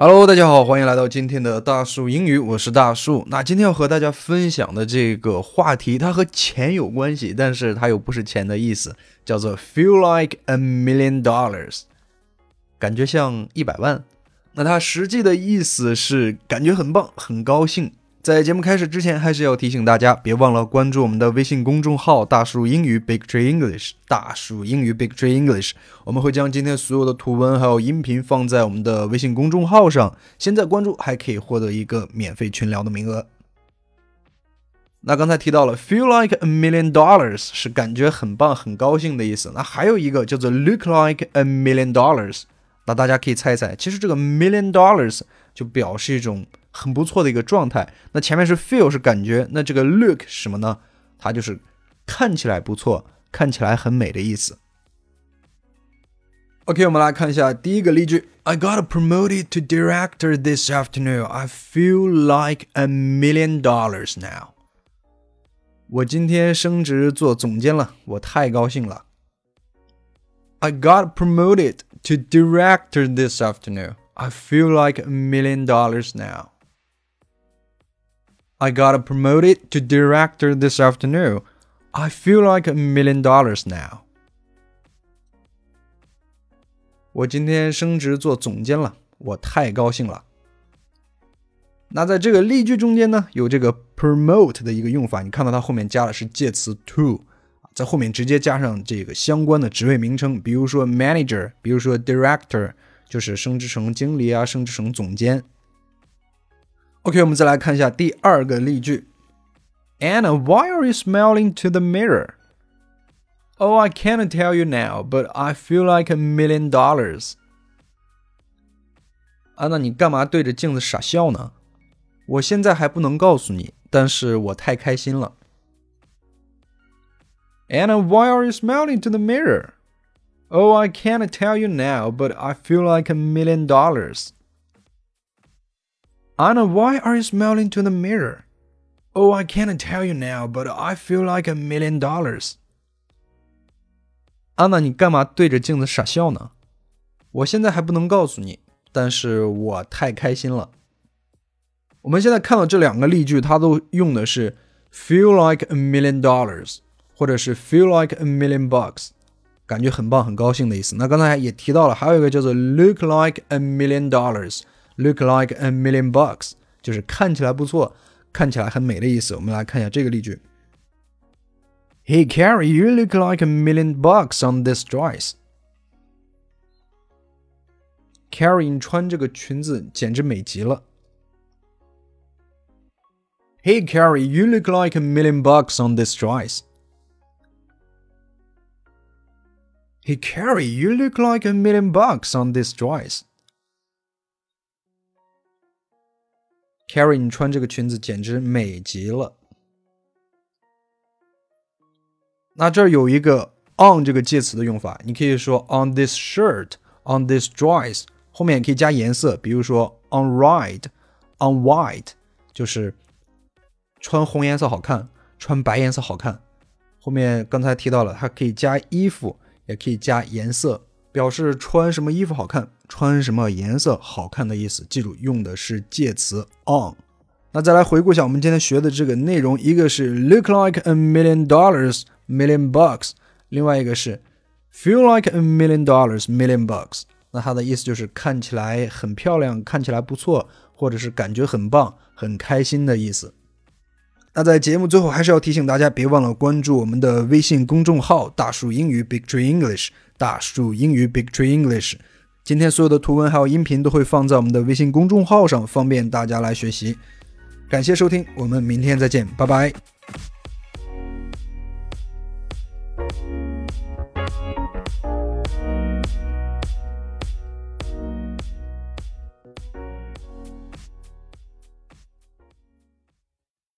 Hello，大家好，欢迎来到今天的大树英语，我是大树。那今天要和大家分享的这个话题，它和钱有关系，但是它又不是钱的意思，叫做 feel like a million dollars，感觉像一百万。那它实际的意思是感觉很棒，很高兴。在节目开始之前，还是要提醒大家，别忘了关注我们的微信公众号“大树英语 Big Tree English”。大树英语 Big Tree English，我们会将今天所有的图文还有音频放在我们的微信公众号上。现在关注还可以获得一个免费群聊的名额。那刚才提到了 “feel like a million dollars” 是感觉很棒、很高兴的意思。那还有一个叫做 “look like a million dollars”。那大家可以猜一猜，其实这个 “million dollars” 就表示一种。很不错的一个状态。那前面是 feel 是感觉，那这个 look 是什么呢？它就是看起来不错，看起来很美的意思。OK，我们来看一下第一个例句：I got promoted to director this afternoon. I feel like a million dollars now. 我今天升职做总监了，我太高兴了。I got promoted to director this afternoon. I feel like a million dollars now. I got promoted to director this afternoon. I feel like a million dollars now. 我今天升职做总监了，我太高兴了。那在这个例句中间呢，有这个 promote 的一个用法，你看到它后面加的是介词 to，在后面直接加上这个相关的职位名称，比如说 manager，比如说 director，就是升职成经理啊，升职成总监。OK，我们再来看一下第二个例句。Anna, why are you smiling to the mirror? Oh, I can't tell you now, but I feel like a million dollars. 安娜，你干嘛对着镜子傻笑呢？我现在还不能告诉你，但是我太开心了。Anna, why are you smiling to the mirror? Oh, I can't tell you now, but I feel like a million dollars. Anna, why are you smiling to the mirror? Oh, I can't tell you now, but I feel like a million dollars. 安娜，你干嘛对着镜子傻笑呢？我现在还不能告诉你，但是我太开心了。我们现在看到这两个例句，它都用的是 feel like a million dollars，或者是 feel like a million bucks，感觉很棒、很高兴的意思。那刚才也提到了，还有一个叫做 look like a million dollars。 Look like a million bucks，就是看起来不错，看起来很美的意思。我们来看一下这个例句：Hey Carrie, you look like a million bucks on this dress. Carrie，你穿这个裙子简直美极了。Hey Carrie, you look like a million bucks on this dress. Hey Carrie, you look like a million bucks on this dress. Carrie，你穿这个裙子简直美极了。那这儿有一个 on 这个介词的用法，你可以说 on this shirt，on this dress，后面也可以加颜色，比如说 on red，on white，就是穿红颜色好看，穿白颜色好看。后面刚才提到了，它可以加衣服，也可以加颜色。表示穿什么衣服好看，穿什么颜色好看的意思。记住，用的是介词 on。那再来回顾一下我们今天学的这个内容，一个是 look like a million dollars，million bucks，另外一个是 feel like a million dollars，million bucks。那它的意思就是看起来很漂亮，看起来不错，或者是感觉很棒、很开心的意思。那在节目最后，还是要提醒大家，别忘了关注我们的微信公众号“大树英语 Big Tree English”。大树英语 Big Tree English，今天所有的图文还有音频都会放在我们的微信公众号上，方便大家来学习。感谢收听，我们明天再见，拜拜。